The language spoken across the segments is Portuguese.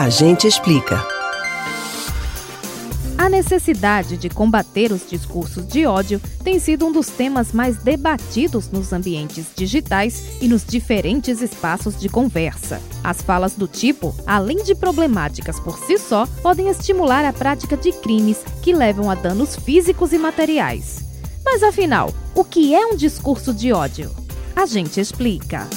A gente explica. A necessidade de combater os discursos de ódio tem sido um dos temas mais debatidos nos ambientes digitais e nos diferentes espaços de conversa. As falas do tipo, além de problemáticas por si só, podem estimular a prática de crimes que levam a danos físicos e materiais. Mas afinal, o que é um discurso de ódio? A gente explica.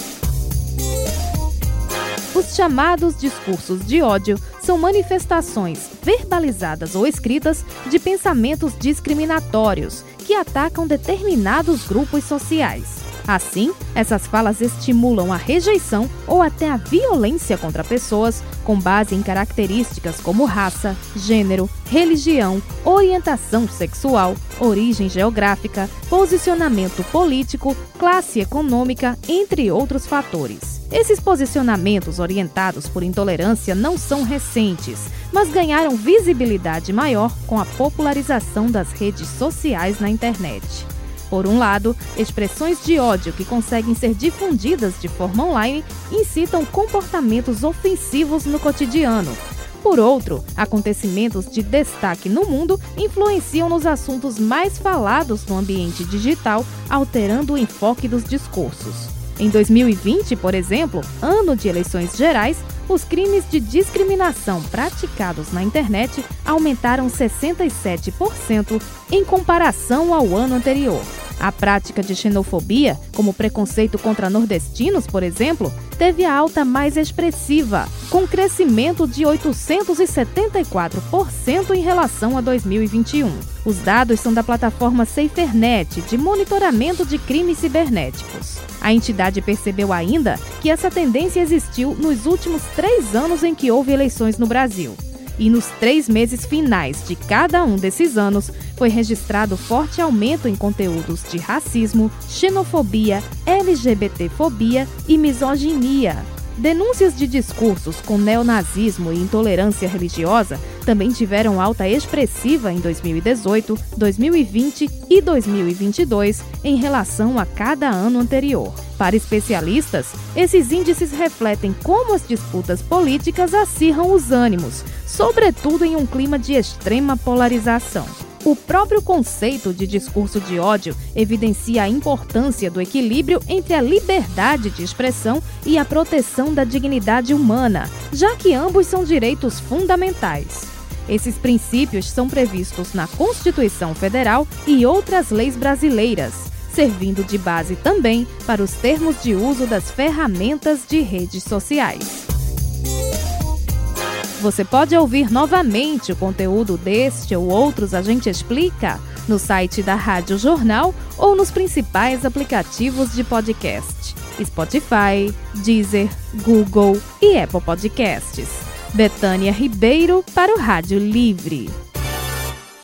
Os chamados discursos de ódio são manifestações verbalizadas ou escritas de pensamentos discriminatórios que atacam determinados grupos sociais. Assim, essas falas estimulam a rejeição ou até a violência contra pessoas com base em características como raça, gênero, religião, orientação sexual, origem geográfica, posicionamento político, classe econômica, entre outros fatores. Esses posicionamentos orientados por intolerância não são recentes, mas ganharam visibilidade maior com a popularização das redes sociais na internet. Por um lado, expressões de ódio que conseguem ser difundidas de forma online incitam comportamentos ofensivos no cotidiano. Por outro, acontecimentos de destaque no mundo influenciam nos assuntos mais falados no ambiente digital, alterando o enfoque dos discursos. Em 2020, por exemplo, ano de eleições gerais, os crimes de discriminação praticados na internet aumentaram 67% em comparação ao ano anterior. A prática de xenofobia, como preconceito contra nordestinos, por exemplo, teve a alta mais expressiva, com crescimento de 874% em relação a 2021. Os dados são da plataforma SaferNet, de monitoramento de crimes cibernéticos. A entidade percebeu ainda que essa tendência existiu nos últimos três anos em que houve eleições no Brasil e nos três meses finais de cada um desses anos foi registrado forte aumento em conteúdos de racismo, xenofobia, LGBTfobia e misoginia. Denúncias de discursos com neonazismo e intolerância religiosa também tiveram alta expressiva em 2018, 2020 e 2022 em relação a cada ano anterior. Para especialistas, esses índices refletem como as disputas políticas acirram os ânimos, sobretudo em um clima de extrema polarização. O próprio conceito de discurso de ódio evidencia a importância do equilíbrio entre a liberdade de expressão e a proteção da dignidade humana, já que ambos são direitos fundamentais. Esses princípios são previstos na Constituição Federal e outras leis brasileiras, servindo de base também para os termos de uso das ferramentas de redes sociais. Você pode ouvir novamente o conteúdo deste ou outros A Gente Explica no site da Rádio Jornal ou nos principais aplicativos de podcast: Spotify, Deezer, Google e Apple Podcasts. Betânia Ribeiro para o Rádio Livre.